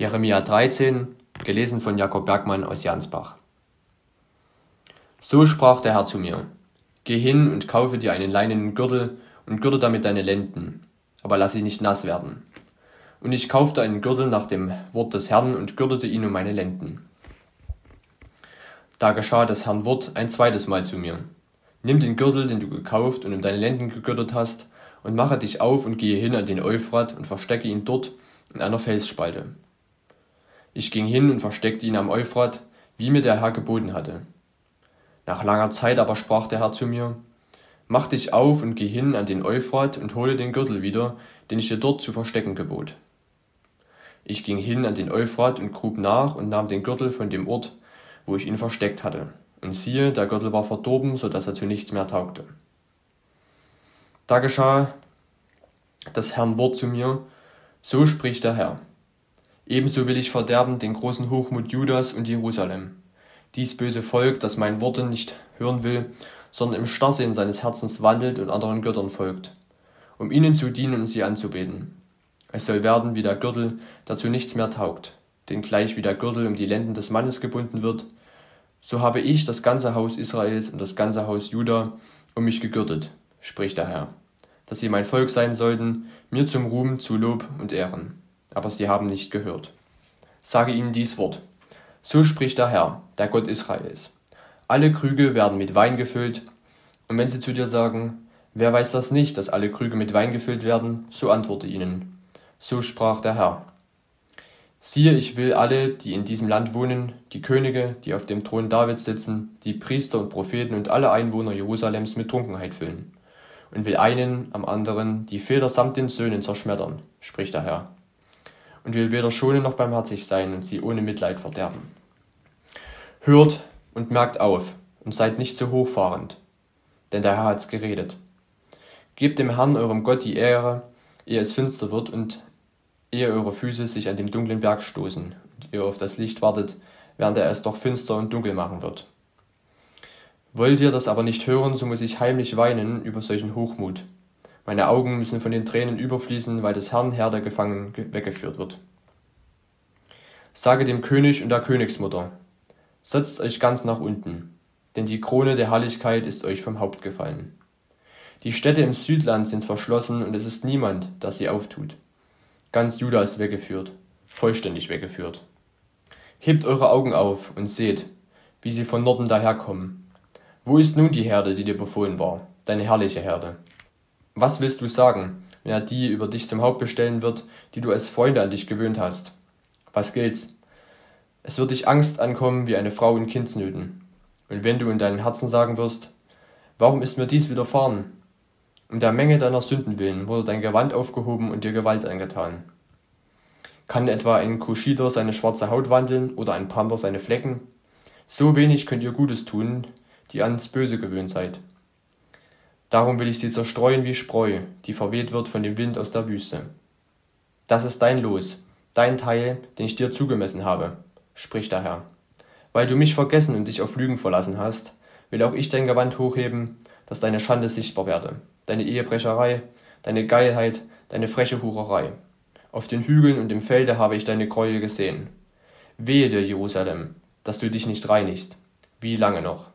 Jeremia 13, gelesen von Jakob Bergmann aus Jansbach. So sprach der Herr zu mir: Geh hin und kaufe dir einen leinenen Gürtel und gürte damit deine Lenden, aber lass sie nicht nass werden. Und ich kaufte einen Gürtel nach dem Wort des Herrn und gürtete ihn um meine Lenden. Da geschah des Herrn Wort ein zweites Mal zu mir. Nimm den Gürtel, den du gekauft und um deine Lenden gegürtet hast, und mache dich auf und gehe hin an den Euphrat und verstecke ihn dort in einer Felsspalte. Ich ging hin und versteckte ihn am Euphrat, wie mir der Herr geboten hatte. Nach langer Zeit aber sprach der Herr zu mir, Mach dich auf und geh hin an den Euphrat und hole den Gürtel wieder, den ich dir dort zu verstecken gebot. Ich ging hin an den Euphrat und grub nach und nahm den Gürtel von dem Ort, wo ich ihn versteckt hatte. Und siehe, der Gürtel war verdorben, so dass er zu nichts mehr taugte. Da geschah das Herrn Wort zu mir, so spricht der Herr. Ebenso will ich verderben den großen Hochmut Judas und Jerusalem. Dies böse Volk, das mein Worte nicht hören will, sondern im Starrsinn seines Herzens wandelt und anderen Göttern folgt, um ihnen zu dienen und sie anzubeten. Es soll werden wie der Gürtel, der zu nichts mehr taugt, denn gleich wie der Gürtel um die Lenden des Mannes gebunden wird, so habe ich das ganze Haus Israels und das ganze Haus Juda um mich gegürtet, spricht der Herr, dass sie mein Volk sein sollten, mir zum Ruhm, zu Lob und Ehren aber sie haben nicht gehört. Sage ihnen dies Wort. So spricht der Herr, der Gott Israels. Alle Krüge werden mit Wein gefüllt, und wenn sie zu dir sagen, wer weiß das nicht, dass alle Krüge mit Wein gefüllt werden, so antworte ihnen. So sprach der Herr. Siehe, ich will alle, die in diesem Land wohnen, die Könige, die auf dem Thron Davids sitzen, die Priester und Propheten und alle Einwohner Jerusalems mit Trunkenheit füllen, und will einen am anderen die Väter samt den Söhnen zerschmettern, spricht der Herr und will weder schonen noch barmherzig sein und sie ohne Mitleid verderben. Hört und merkt auf und seid nicht so hochfahrend, denn der Herr hat's geredet. Gebt dem Herrn, eurem Gott, die Ehre, ehe es finster wird und ehe eure Füße sich an dem dunklen Berg stoßen und ihr auf das Licht wartet, während er es doch finster und dunkel machen wird. Wollt ihr das aber nicht hören, so muss ich heimlich weinen über solchen Hochmut, meine Augen müssen von den Tränen überfließen, weil des Herrn Herr der Gefangenen weggeführt wird. Sage dem König und der Königsmutter, setzt euch ganz nach unten, denn die Krone der Herrlichkeit ist euch vom Haupt gefallen. Die Städte im Südland sind verschlossen und es ist niemand, der sie auftut. Ganz Juda ist weggeführt, vollständig weggeführt. Hebt eure Augen auf und seht, wie sie von Norden daherkommen. Wo ist nun die Herde, die dir befohlen war, deine herrliche Herde? Was willst du sagen, wenn er die über dich zum Haupt bestellen wird, die du als Freunde an dich gewöhnt hast? Was gilt's? Es wird dich Angst ankommen wie eine Frau in Kindsnöten. Und wenn du in deinem Herzen sagen wirst, warum ist mir dies widerfahren? Um der Menge deiner Sünden willen wurde dein Gewand aufgehoben und dir Gewalt angetan. Kann etwa ein Kuschiter seine schwarze Haut wandeln oder ein Panther seine Flecken? So wenig könnt ihr Gutes tun, die ans Böse gewöhnt seid. Darum will ich sie zerstreuen wie Spreu, die verweht wird von dem Wind aus der Wüste. Das ist dein Los, dein Teil, den ich dir zugemessen habe, spricht der Herr. Weil du mich vergessen und dich auf Lügen verlassen hast, will auch ich dein Gewand hochheben, dass deine Schande sichtbar werde, deine Ehebrecherei, deine Geilheit, deine freche Hurerei. Auf den Hügeln und im Felde habe ich deine Gräuel gesehen. Wehe dir, Jerusalem, dass du dich nicht reinigst. Wie lange noch?